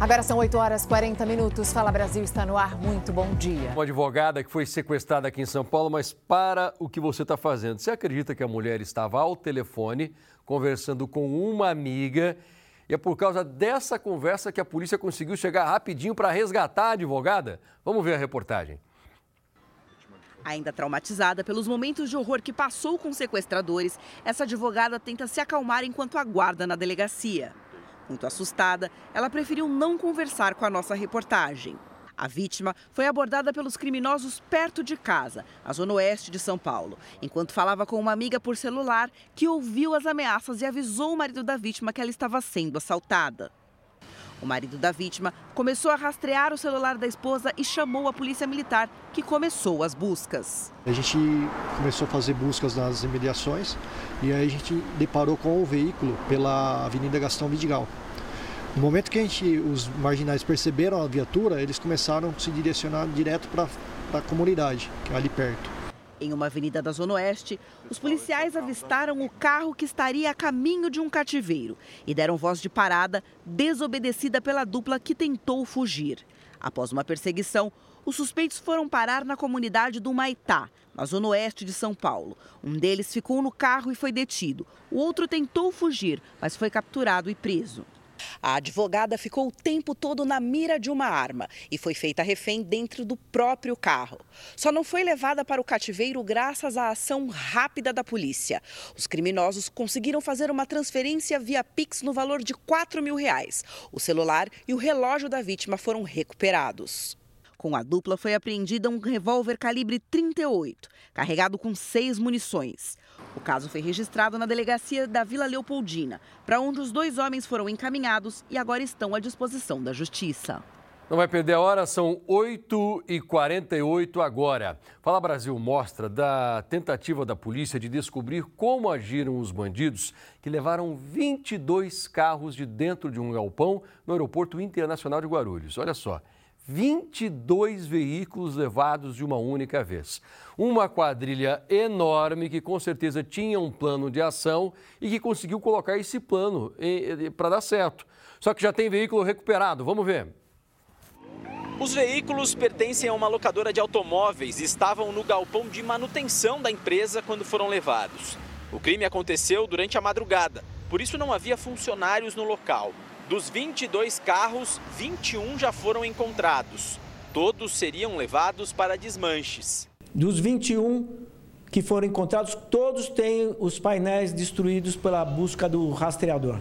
Agora são 8 horas e 40 minutos. Fala Brasil está no ar. Muito bom dia. Uma advogada que foi sequestrada aqui em São Paulo, mas para o que você está fazendo. Você acredita que a mulher estava ao telefone conversando com uma amiga e é por causa dessa conversa que a polícia conseguiu chegar rapidinho para resgatar a advogada? Vamos ver a reportagem. Ainda traumatizada pelos momentos de horror que passou com sequestradores, essa advogada tenta se acalmar enquanto aguarda na delegacia. Muito assustada, ela preferiu não conversar com a nossa reportagem. A vítima foi abordada pelos criminosos perto de casa, na zona oeste de São Paulo, enquanto falava com uma amiga por celular que ouviu as ameaças e avisou o marido da vítima que ela estava sendo assaltada. O marido da vítima começou a rastrear o celular da esposa e chamou a polícia militar, que começou as buscas. A gente começou a fazer buscas nas imediações e aí a gente deparou com o veículo pela Avenida Gastão Vidigal. No momento que a gente, os marginais perceberam a viatura, eles começaram a se direcionar direto para a comunidade, que é ali perto. Em uma avenida da Zona Oeste, os policiais avistaram o carro que estaria a caminho de um cativeiro e deram voz de parada, desobedecida pela dupla que tentou fugir. Após uma perseguição, os suspeitos foram parar na comunidade do Maitá, na zona oeste de São Paulo. Um deles ficou no carro e foi detido. O outro tentou fugir, mas foi capturado e preso. A advogada ficou o tempo todo na mira de uma arma e foi feita refém dentro do próprio carro. Só não foi levada para o cativeiro graças à ação rápida da polícia. Os criminosos conseguiram fazer uma transferência via Pix no valor de 4 mil reais. O celular e o relógio da vítima foram recuperados. Com a dupla foi apreendida um revólver calibre 38, carregado com seis munições. O caso foi registrado na delegacia da Vila Leopoldina, para onde os dois homens foram encaminhados e agora estão à disposição da justiça. Não vai perder a hora, são 8h48 agora. Fala Brasil mostra da tentativa da polícia de descobrir como agiram os bandidos que levaram 22 carros de dentro de um galpão no Aeroporto Internacional de Guarulhos. Olha só, 22 veículos levados de uma única vez. Uma quadrilha enorme que com certeza tinha um plano de ação e que conseguiu colocar esse plano para dar certo. Só que já tem veículo recuperado. Vamos ver. Os veículos pertencem a uma locadora de automóveis e estavam no galpão de manutenção da empresa quando foram levados. O crime aconteceu durante a madrugada, por isso não havia funcionários no local. Dos 22 carros, 21 já foram encontrados. Todos seriam levados para desmanches. Dos 21 que foram encontrados, todos têm os painéis destruídos pela busca do rastreador.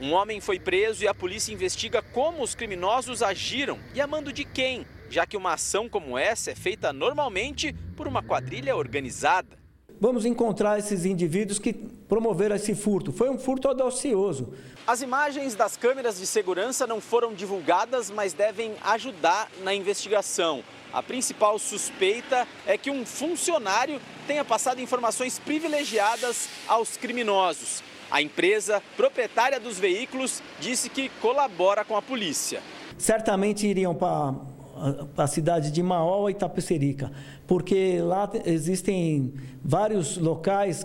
Um homem foi preso e a polícia investiga como os criminosos agiram e a mando de quem, já que uma ação como essa é feita normalmente por uma quadrilha organizada vamos encontrar esses indivíduos que promoveram esse furto. Foi um furto audacioso. As imagens das câmeras de segurança não foram divulgadas, mas devem ajudar na investigação. A principal suspeita é que um funcionário tenha passado informações privilegiadas aos criminosos. A empresa proprietária dos veículos disse que colabora com a polícia. Certamente iriam para a cidade de Maó e Itapecerica, porque lá existem vários locais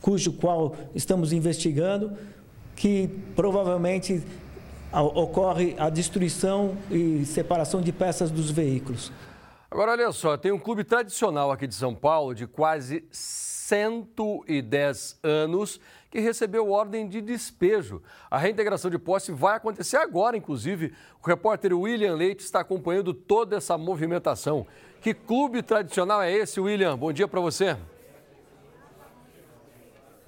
cujo qual estamos investigando que provavelmente ocorre a destruição e separação de peças dos veículos. Agora, olha só, tem um clube tradicional aqui de São Paulo de quase 110 anos que recebeu ordem de despejo. A reintegração de posse vai acontecer agora, inclusive. O repórter William Leite está acompanhando toda essa movimentação. Que clube tradicional é esse, William? Bom dia para você.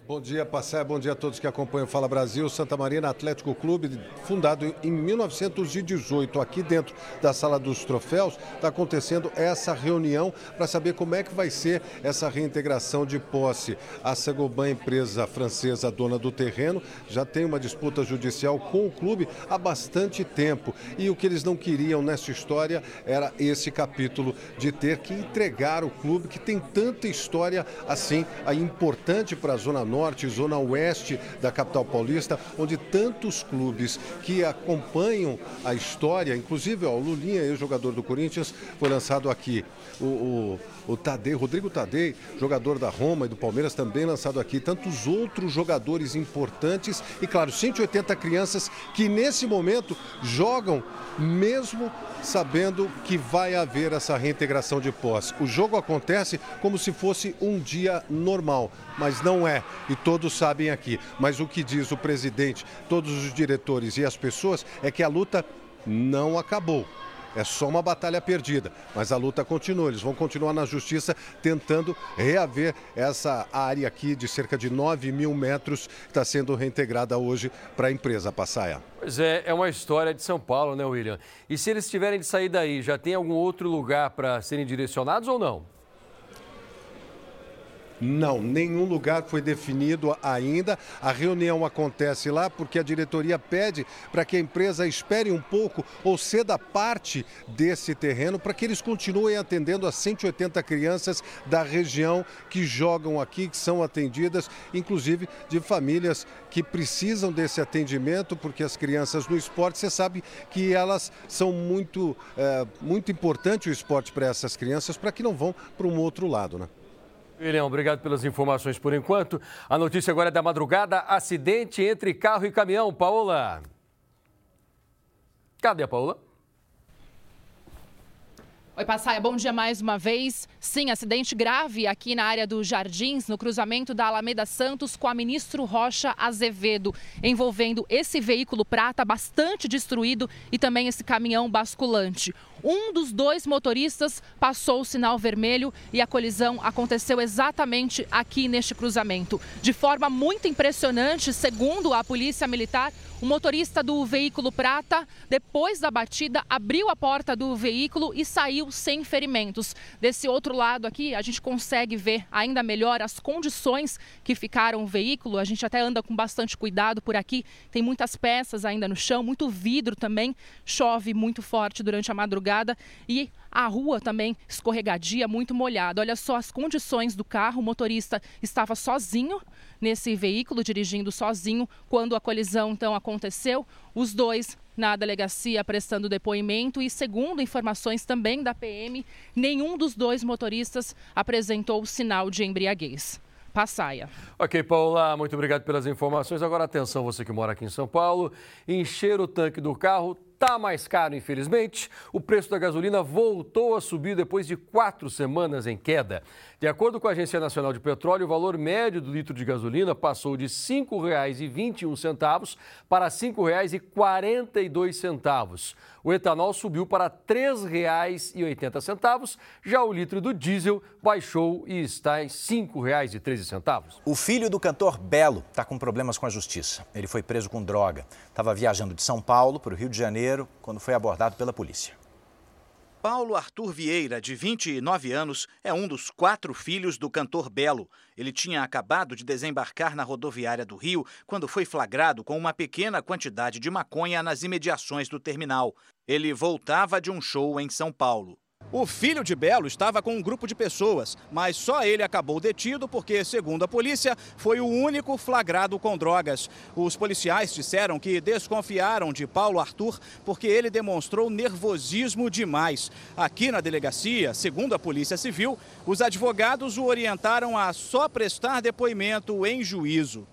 Bom dia, Passé. Bom dia a todos que acompanham o Fala Brasil. Santa Marina Atlético Clube, fundado em 1918, aqui dentro da Sala dos Troféus, está acontecendo essa reunião para saber como é que vai ser essa reintegração de posse. A Sagoban, empresa francesa dona do terreno, já tem uma disputa judicial com o clube há bastante tempo. E o que eles não queriam nessa história era esse capítulo de ter que entregar o clube que tem tanta história assim, importante para a Zona Norte Norte, Zona Oeste da capital paulista, onde tantos clubes que acompanham a história, inclusive ó, o Lulinha, ex-jogador do Corinthians, foi lançado aqui. O, o, o Tadei, Rodrigo Tadei, jogador da Roma e do Palmeiras, também lançado aqui. Tantos outros jogadores importantes e, claro, 180 crianças que nesse momento jogam mesmo sabendo que vai haver essa reintegração de posse. O jogo acontece como se fosse um dia normal, mas não é, e todos sabem aqui. Mas o que diz o presidente, todos os diretores e as pessoas é que a luta não acabou. É só uma batalha perdida, mas a luta continua. Eles vão continuar na justiça tentando reaver essa área aqui de cerca de 9 mil metros que está sendo reintegrada hoje para a empresa Passaia. Pois é, é uma história de São Paulo, né, William? E se eles tiverem de sair daí, já tem algum outro lugar para serem direcionados ou não? Não, nenhum lugar foi definido ainda. A reunião acontece lá porque a diretoria pede para que a empresa espere um pouco ou ceda parte desse terreno para que eles continuem atendendo as 180 crianças da região que jogam aqui, que são atendidas, inclusive de famílias que precisam desse atendimento, porque as crianças no esporte, você sabe que elas são muito, é, muito importante o esporte para essas crianças, para que não vão para um outro lado, né? William, obrigado pelas informações por enquanto. A notícia agora é da madrugada: acidente entre carro e caminhão. Paola. Cadê a Paola? Oi, Passaia, bom dia mais uma vez. Sim, acidente grave aqui na área dos Jardins, no cruzamento da Alameda Santos com a ministro Rocha Azevedo, envolvendo esse veículo prata bastante destruído e também esse caminhão basculante. Um dos dois motoristas passou o sinal vermelho e a colisão aconteceu exatamente aqui neste cruzamento. De forma muito impressionante, segundo a Polícia Militar, o motorista do veículo prata, depois da batida, abriu a porta do veículo e saiu sem ferimentos. Desse outro lado aqui, a gente consegue ver ainda melhor as condições que ficaram o veículo. A gente até anda com bastante cuidado por aqui. Tem muitas peças ainda no chão, muito vidro também. Chove muito forte durante a madrugada e a rua também escorregadia, muito molhada. Olha só as condições do carro. O motorista estava sozinho nesse veículo, dirigindo sozinho, quando a colisão então aconteceu. Os dois na delegacia prestando depoimento e, segundo informações também da PM, nenhum dos dois motoristas apresentou sinal de embriaguez. Passaia. Ok, Paula, muito obrigado pelas informações. Agora atenção, você que mora aqui em São Paulo, encher o tanque do carro Está mais caro, infelizmente. O preço da gasolina voltou a subir depois de quatro semanas em queda. De acordo com a Agência Nacional de Petróleo, o valor médio do litro de gasolina passou de R$ 5,21 para R$ 5,42. O etanol subiu para R$ 3,80. Já o litro do diesel baixou e está em R$ 5,13. O filho do cantor Belo está com problemas com a justiça. Ele foi preso com droga. Estava viajando de São Paulo para o Rio de Janeiro quando foi abordado pela polícia. Paulo Arthur Vieira, de 29 anos, é um dos quatro filhos do cantor Belo. Ele tinha acabado de desembarcar na rodoviária do Rio quando foi flagrado com uma pequena quantidade de maconha nas imediações do terminal. Ele voltava de um show em São Paulo. O filho de Belo estava com um grupo de pessoas, mas só ele acabou detido porque, segundo a polícia, foi o único flagrado com drogas. Os policiais disseram que desconfiaram de Paulo Arthur porque ele demonstrou nervosismo demais. Aqui na delegacia, segundo a Polícia Civil, os advogados o orientaram a só prestar depoimento em juízo.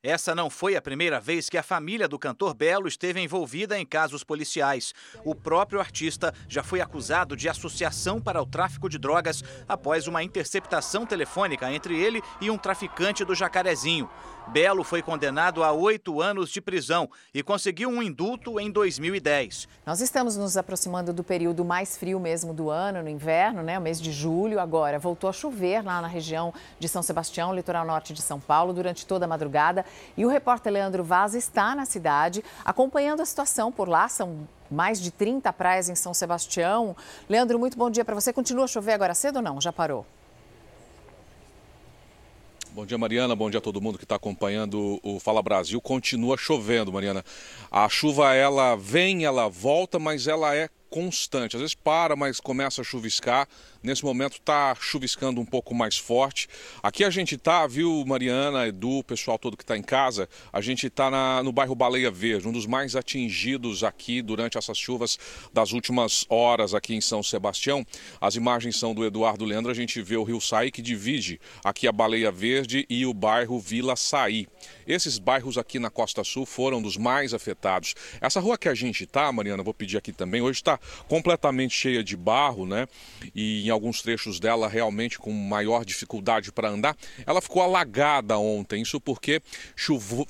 Essa não foi a primeira vez que a família do cantor Belo esteve envolvida em casos policiais. O próprio artista já foi acusado de associação para o tráfico de drogas após uma interceptação telefônica entre ele e um traficante do Jacarezinho. Belo foi condenado a oito anos de prisão e conseguiu um indulto em 2010. Nós estamos nos aproximando do período mais frio mesmo do ano, no inverno, né? O mês de julho agora. Voltou a chover lá na região de São Sebastião, litoral norte de São Paulo, durante toda a madrugada. E o repórter Leandro Vaz está na cidade acompanhando a situação por lá. São mais de 30 praias em São Sebastião. Leandro, muito bom dia para você. Continua a chover agora cedo ou não? Já parou? Bom dia, Mariana. Bom dia a todo mundo que está acompanhando o Fala Brasil. Continua chovendo, Mariana. A chuva ela vem, ela volta, mas ela é constante. Às vezes para, mas começa a chuviscar. Nesse momento está chuviscando um pouco mais forte. Aqui a gente está, viu, Mariana, Edu, pessoal todo que está em casa, a gente está no bairro Baleia Verde, um dos mais atingidos aqui durante essas chuvas das últimas horas aqui em São Sebastião. As imagens são do Eduardo Leandro, a gente vê o Rio Saí que divide aqui a Baleia Verde e o bairro Vila Saí. Esses bairros aqui na Costa Sul foram dos mais afetados. Essa rua que a gente está, Mariana, vou pedir aqui também, hoje está completamente cheia de barro, né? E em alguns trechos dela realmente com maior dificuldade para andar. Ela ficou alagada ontem, isso porque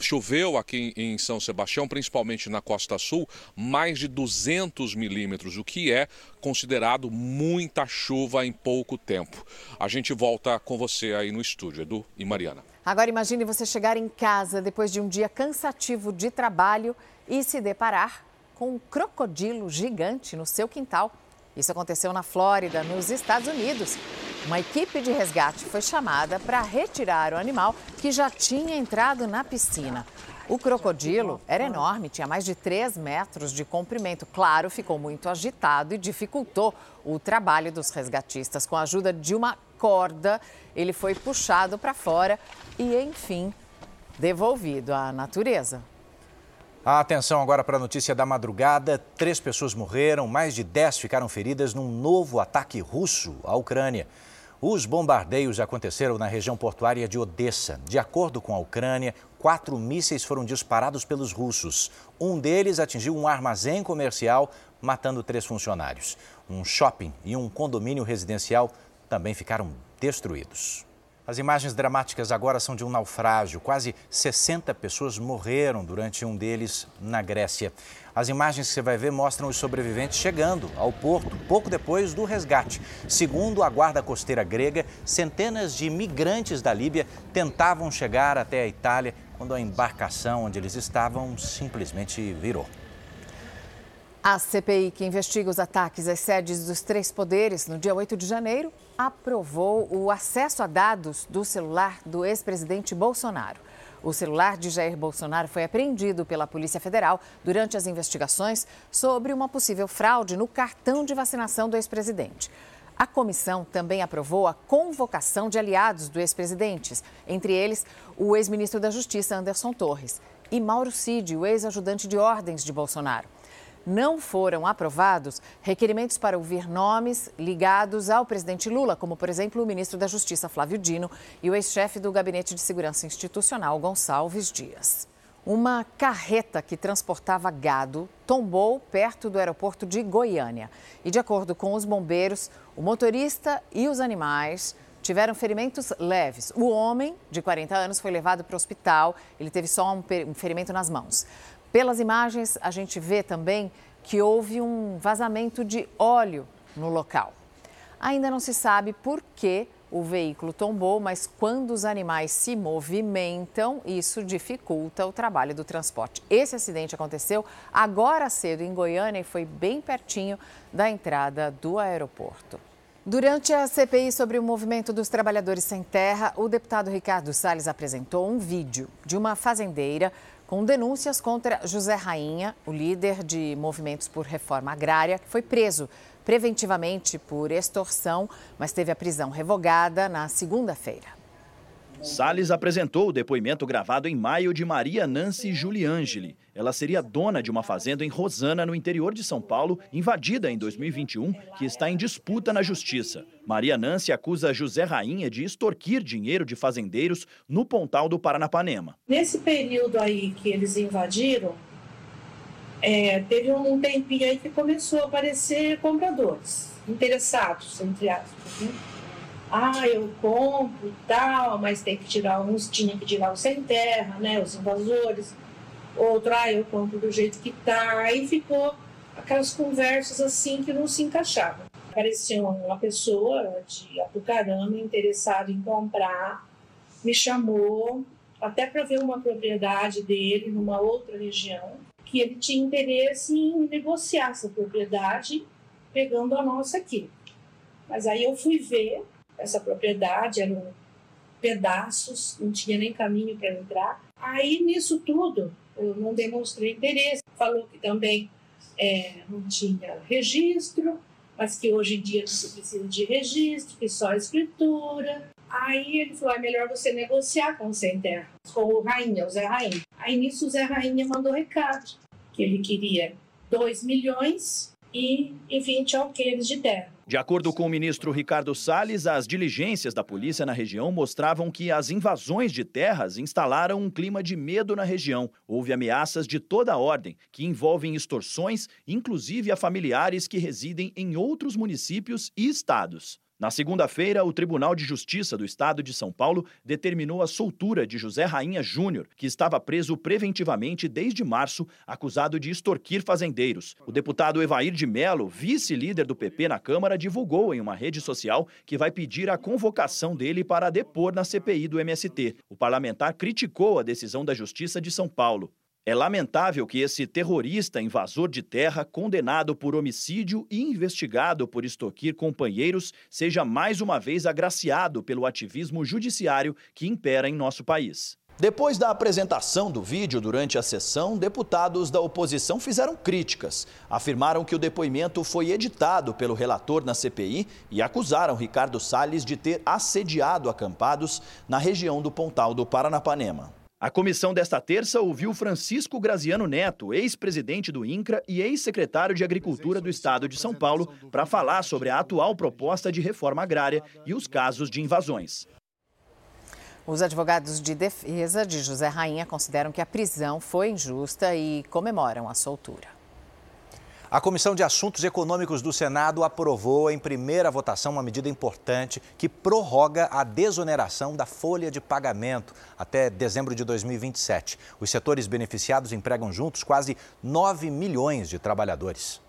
choveu aqui em São Sebastião, principalmente na Costa Sul, mais de 200 milímetros, o que é considerado muita chuva em pouco tempo. A gente volta com você aí no estúdio, Edu e Mariana. Agora imagine você chegar em casa depois de um dia cansativo de trabalho e se deparar com um crocodilo gigante no seu quintal. Isso aconteceu na Flórida, nos Estados Unidos. Uma equipe de resgate foi chamada para retirar o animal que já tinha entrado na piscina. O crocodilo era enorme, tinha mais de 3 metros de comprimento. Claro, ficou muito agitado e dificultou o trabalho dos resgatistas. Com a ajuda de uma corda, ele foi puxado para fora e, enfim, devolvido à natureza. A atenção agora para a notícia da madrugada. Três pessoas morreram, mais de dez ficaram feridas num novo ataque russo à Ucrânia. Os bombardeios aconteceram na região portuária de Odessa. De acordo com a Ucrânia, quatro mísseis foram disparados pelos russos. Um deles atingiu um armazém comercial, matando três funcionários. Um shopping e um condomínio residencial também ficaram destruídos. As imagens dramáticas agora são de um naufrágio. Quase 60 pessoas morreram durante um deles na Grécia. As imagens que você vai ver mostram os sobreviventes chegando ao porto pouco depois do resgate. Segundo a guarda costeira grega, centenas de imigrantes da Líbia tentavam chegar até a Itália quando a embarcação onde eles estavam simplesmente virou. A CPI, que investiga os ataques às sedes dos três poderes no dia 8 de janeiro, aprovou o acesso a dados do celular do ex-presidente Bolsonaro. O celular de Jair Bolsonaro foi apreendido pela Polícia Federal durante as investigações sobre uma possível fraude no cartão de vacinação do ex-presidente. A comissão também aprovou a convocação de aliados do ex-presidente, entre eles o ex-ministro da Justiça Anderson Torres e Mauro Cid, o ex-ajudante de ordens de Bolsonaro não foram aprovados requerimentos para ouvir nomes ligados ao presidente Lula, como, por exemplo, o ministro da Justiça Flávio Dino e o ex-chefe do Gabinete de Segurança Institucional Gonçalves Dias. Uma carreta que transportava gado tombou perto do aeroporto de Goiânia. E, de acordo com os bombeiros, o motorista e os animais tiveram ferimentos leves. O homem, de 40 anos, foi levado para o hospital. Ele teve só um ferimento nas mãos. Pelas imagens, a gente vê também que houve um vazamento de óleo no local. Ainda não se sabe por que o veículo tombou, mas quando os animais se movimentam, isso dificulta o trabalho do transporte. Esse acidente aconteceu agora cedo em Goiânia e foi bem pertinho da entrada do aeroporto. Durante a CPI sobre o movimento dos trabalhadores sem terra, o deputado Ricardo Salles apresentou um vídeo de uma fazendeira com denúncias contra José Rainha, o líder de movimentos por reforma agrária, que foi preso preventivamente por extorsão, mas teve a prisão revogada na segunda-feira. Salles apresentou o depoimento gravado em maio de Maria Nancy Giuliangeli. Ela seria dona de uma fazenda em Rosana, no interior de São Paulo, invadida em 2021, que está em disputa na justiça. Maria Nancy acusa José Rainha de extorquir dinheiro de fazendeiros no Pontal do Paranapanema. Nesse período aí que eles invadiram, é, teve um tempinho aí que começou a aparecer compradores interessados, entre aspas. Né? Ah, eu compro tal, mas tem que tirar uns, tinha que tirar os sem terra, né, os invasores. Outro, ah, eu compro do jeito que tá. Aí ficou aquelas conversas assim que não se encaixavam. Apareceu uma pessoa de Apucarana interessada em comprar, me chamou até para ver uma propriedade dele numa outra região, que ele tinha interesse em negociar essa propriedade, pegando a nossa aqui. Mas aí eu fui ver essa propriedade, eram pedaços, não tinha nem caminho para entrar. Aí, nisso tudo, eu não demonstrei interesse. Falou que também é, não tinha registro, mas que hoje em dia não se precisa de registro, que só escritura. Aí ele falou: é melhor você negociar com o Sem Terra, com o Rainha, o Zé Rainha. Aí nisso o Zé Rainha mandou recado, que ele queria 2 milhões e, e 20 alqueires de terra. De acordo com o ministro Ricardo Salles, as diligências da polícia na região mostravam que as invasões de terras instalaram um clima de medo na região. Houve ameaças de toda ordem, que envolvem extorsões, inclusive a familiares que residem em outros municípios e estados. Na segunda-feira, o Tribunal de Justiça do Estado de São Paulo determinou a soltura de José Rainha Júnior, que estava preso preventivamente desde março, acusado de extorquir fazendeiros. O deputado Evair de Mello, vice-líder do PP na Câmara, divulgou em uma rede social que vai pedir a convocação dele para depor na CPI do MST. O parlamentar criticou a decisão da Justiça de São Paulo. É lamentável que esse terrorista invasor de terra, condenado por homicídio e investigado por extorquir companheiros, seja mais uma vez agraciado pelo ativismo judiciário que impera em nosso país. Depois da apresentação do vídeo durante a sessão, deputados da oposição fizeram críticas. Afirmaram que o depoimento foi editado pelo relator na CPI e acusaram Ricardo Salles de ter assediado acampados na região do Pontal do Paranapanema. A comissão desta terça ouviu Francisco Graziano Neto, ex-presidente do INCRA e ex-secretário de Agricultura do Estado de São Paulo, para falar sobre a atual proposta de reforma agrária e os casos de invasões. Os advogados de defesa de José Rainha consideram que a prisão foi injusta e comemoram a soltura. A Comissão de Assuntos Econômicos do Senado aprovou em primeira votação uma medida importante que prorroga a desoneração da folha de pagamento até dezembro de 2027. Os setores beneficiados empregam juntos quase 9 milhões de trabalhadores.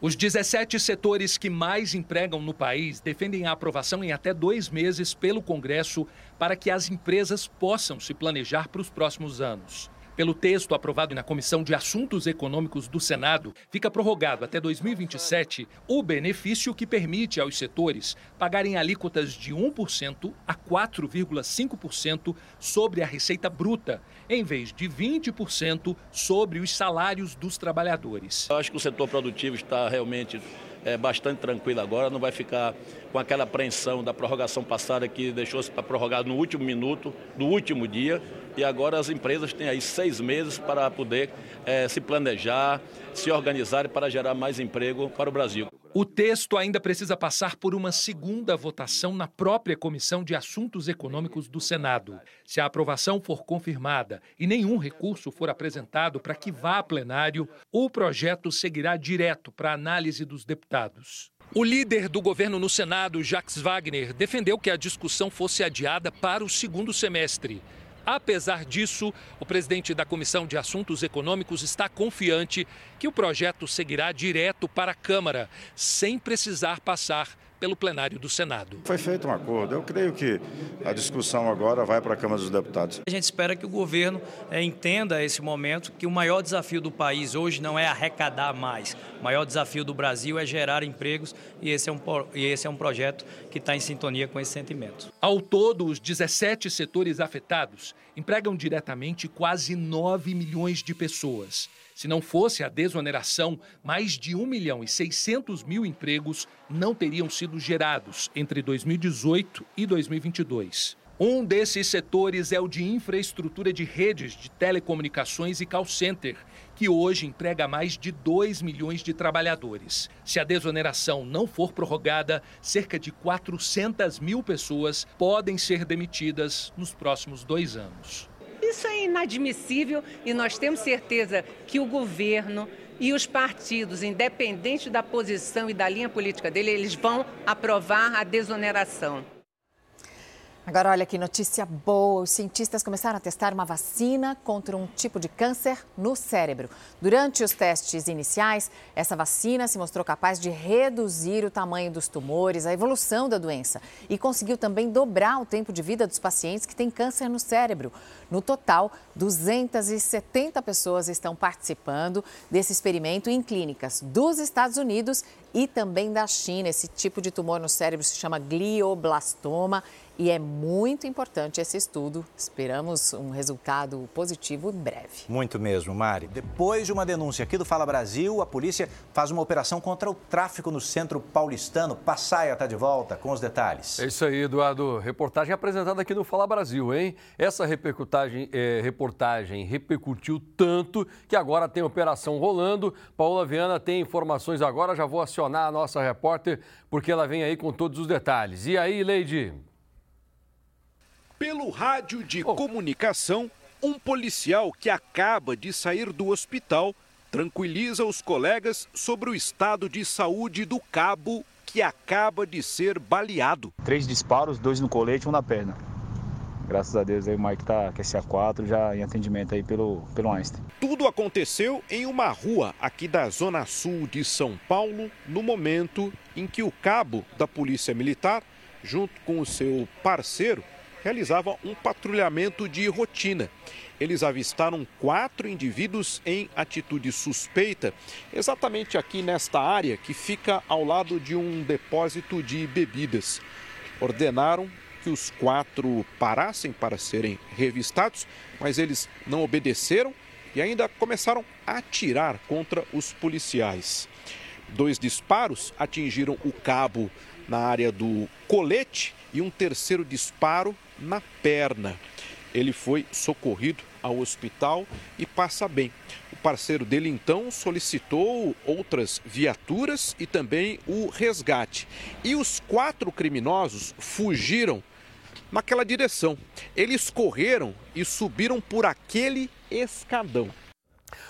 Os 17 setores que mais empregam no país defendem a aprovação em até dois meses pelo Congresso para que as empresas possam se planejar para os próximos anos. Pelo texto aprovado na Comissão de Assuntos Econômicos do Senado, fica prorrogado até 2027 o benefício que permite aos setores pagarem alíquotas de 1% a 4,5% sobre a receita bruta, em vez de 20% sobre os salários dos trabalhadores. Eu acho que o setor produtivo está realmente é, bastante tranquilo agora, não vai ficar com aquela apreensão da prorrogação passada que deixou-se para prorrogar no último minuto, no último dia, e agora as empresas têm aí seis meses para poder é, se planejar, se organizar para gerar mais emprego para o Brasil. O texto ainda precisa passar por uma segunda votação na própria Comissão de Assuntos Econômicos do Senado. Se a aprovação for confirmada e nenhum recurso for apresentado para que vá a plenário, o projeto seguirá direto para análise dos deputados. O líder do governo no Senado, Jacques Wagner, defendeu que a discussão fosse adiada para o segundo semestre. Apesar disso, o presidente da Comissão de Assuntos Econômicos está confiante que o projeto seguirá direto para a Câmara, sem precisar passar pelo plenário do Senado. Foi feito um acordo. Eu creio que a discussão agora vai para a Câmara dos Deputados. A gente espera que o governo é, entenda esse momento que o maior desafio do país hoje não é arrecadar mais. O maior desafio do Brasil é gerar empregos e esse é um, e esse é um projeto que está em sintonia com esse sentimento. Ao todo, os 17 setores afetados empregam diretamente quase 9 milhões de pessoas. Se não fosse a desoneração, mais de 1 milhão e 600 mil empregos não teriam sido gerados entre 2018 e 2022. Um desses setores é o de infraestrutura de redes de telecomunicações e call center, que hoje emprega mais de 2 milhões de trabalhadores. Se a desoneração não for prorrogada, cerca de 400 mil pessoas podem ser demitidas nos próximos dois anos. Isso é inadmissível e nós temos certeza que o governo e os partidos, independente da posição e da linha política dele, eles vão aprovar a desoneração. Agora, olha que notícia boa: os cientistas começaram a testar uma vacina contra um tipo de câncer no cérebro. Durante os testes iniciais, essa vacina se mostrou capaz de reduzir o tamanho dos tumores, a evolução da doença e conseguiu também dobrar o tempo de vida dos pacientes que têm câncer no cérebro. No total, 270 pessoas estão participando desse experimento em clínicas dos Estados Unidos e também da China. Esse tipo de tumor no cérebro se chama glioblastoma e é muito importante esse estudo. Esperamos um resultado positivo em breve. Muito mesmo, Mari. Depois de uma denúncia aqui do Fala Brasil, a polícia faz uma operação contra o tráfico no centro paulistano. Passaia está de volta com os detalhes. É isso aí, Eduardo. Reportagem apresentada aqui no Fala Brasil, hein? Essa reportagem, é, reportagem repercutiu tanto que agora tem operação rolando. Paula Viana tem informações agora. Já vou acionar a nossa repórter porque ela vem aí com todos os detalhes. E aí, Leide? Pelo rádio de oh. comunicação, um policial que acaba de sair do hospital tranquiliza os colegas sobre o estado de saúde do cabo que acaba de ser baleado. Três disparos, dois no colete, um na perna. Graças a Deus aí o Mike tá com esse A4 já em atendimento aí pelo, pelo Einstein. Tudo aconteceu em uma rua aqui da zona sul de São Paulo, no momento em que o cabo da Polícia Militar, junto com o seu parceiro, realizava um patrulhamento de rotina. Eles avistaram quatro indivíduos em atitude suspeita, exatamente aqui nesta área que fica ao lado de um depósito de bebidas. Ordenaram que os quatro parassem para serem revistados, mas eles não obedeceram e ainda começaram a atirar contra os policiais. Dois disparos atingiram o cabo na área do colete e um terceiro disparo na perna. Ele foi socorrido ao hospital e passa bem. O parceiro dele então solicitou outras viaturas e também o resgate. E os quatro criminosos fugiram naquela direção. Eles correram e subiram por aquele escadão.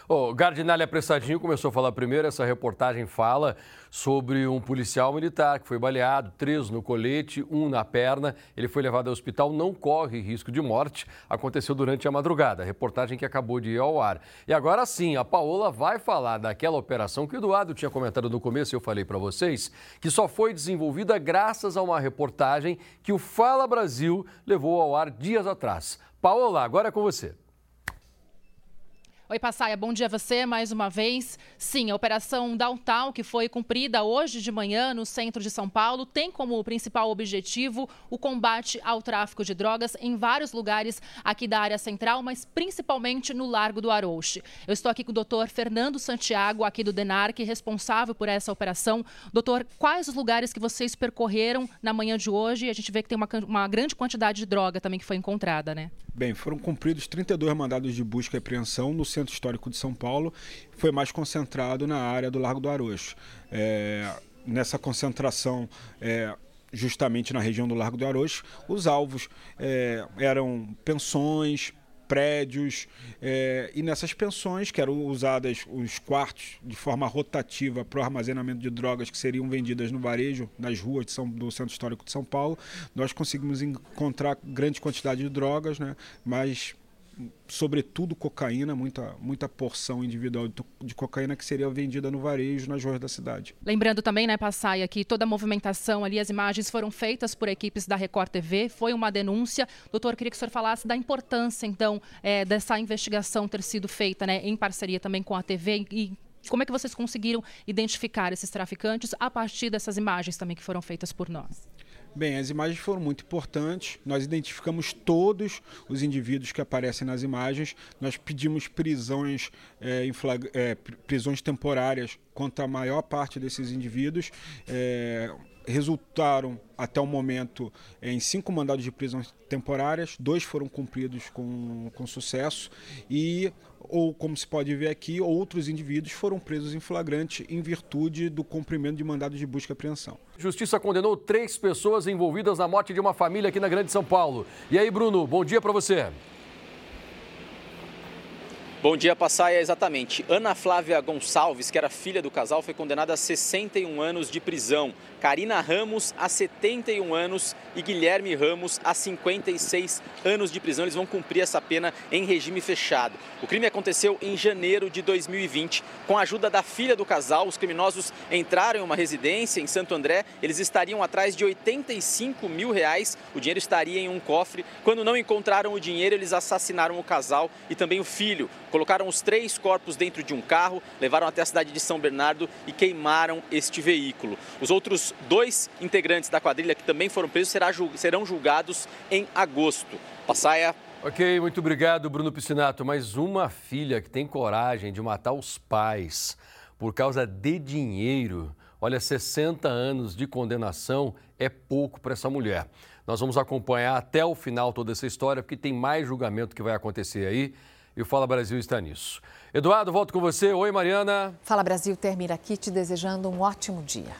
O Gardinalha Apressadinho começou a falar primeiro. Essa reportagem fala sobre um policial militar que foi baleado, três no colete, um na perna. Ele foi levado ao hospital, não corre risco de morte. Aconteceu durante a madrugada. Reportagem que acabou de ir ao ar. E agora sim, a Paola vai falar daquela operação que o Eduardo tinha comentado no começo, eu falei para vocês, que só foi desenvolvida graças a uma reportagem que o Fala Brasil levou ao ar dias atrás. Paola, agora é com você. Oi, Passaia, bom dia a você mais uma vez. Sim, a Operação Downtown, que foi cumprida hoje de manhã no centro de São Paulo, tem como principal objetivo o combate ao tráfico de drogas em vários lugares aqui da área central, mas principalmente no Largo do Arouche. Eu estou aqui com o doutor Fernando Santiago, aqui do DENARC, responsável por essa operação. Doutor, quais os lugares que vocês percorreram na manhã de hoje? A gente vê que tem uma, uma grande quantidade de droga também que foi encontrada, né? Bem, foram cumpridos 32 mandados de busca e apreensão no Centro Histórico de São Paulo, foi mais concentrado na área do Largo do Arocho. É, nessa concentração, é, justamente na região do Largo do Arocho, os alvos é, eram pensões, prédios é, e nessas pensões que eram usadas os quartos de forma rotativa para o armazenamento de drogas que seriam vendidas no varejo nas ruas São, do Centro Histórico de São Paulo nós conseguimos encontrar grande quantidade de drogas né? Mas sobretudo cocaína, muita, muita porção individual de cocaína que seria vendida no varejo nas ruas da cidade. Lembrando também, né, Passaia, que toda a movimentação ali, as imagens foram feitas por equipes da Record TV, foi uma denúncia. Doutor, queria que o senhor falasse da importância, então, é, dessa investigação ter sido feita né, em parceria também com a TV e como é que vocês conseguiram identificar esses traficantes a partir dessas imagens também que foram feitas por nós? Bem, as imagens foram muito importantes. Nós identificamos todos os indivíduos que aparecem nas imagens. Nós pedimos prisões, é, é, prisões temporárias contra a maior parte desses indivíduos. É, resultaram até o momento em cinco mandados de prisão temporárias, dois foram cumpridos com, com sucesso e ou como se pode ver aqui, outros indivíduos foram presos em flagrante em virtude do cumprimento de mandados de busca e apreensão. Justiça condenou três pessoas envolvidas na morte de uma família aqui na Grande São Paulo. E aí, Bruno, bom dia para você. Bom dia, Passaia. Exatamente. Ana Flávia Gonçalves, que era filha do casal, foi condenada a 61 anos de prisão. Karina Ramos a 71 anos e Guilherme Ramos a 56 anos de prisão. Eles vão cumprir essa pena em regime fechado. O crime aconteceu em janeiro de 2020. Com a ajuda da filha do casal, os criminosos entraram em uma residência em Santo André. Eles estariam atrás de 85 mil reais. O dinheiro estaria em um cofre. Quando não encontraram o dinheiro, eles assassinaram o casal e também o filho. Colocaram os três corpos dentro de um carro, levaram até a cidade de São Bernardo e queimaram este veículo. Os outros dois integrantes da quadrilha que também foram presos serão julgados em agosto. Passaia. Ok, muito obrigado, Bruno Piscinato. Mais uma filha que tem coragem de matar os pais por causa de dinheiro. Olha, 60 anos de condenação é pouco para essa mulher. Nós vamos acompanhar até o final toda essa história, porque tem mais julgamento que vai acontecer aí. E o Fala Brasil está nisso. Eduardo, volto com você. Oi, Mariana. Fala Brasil termina aqui te desejando um ótimo dia.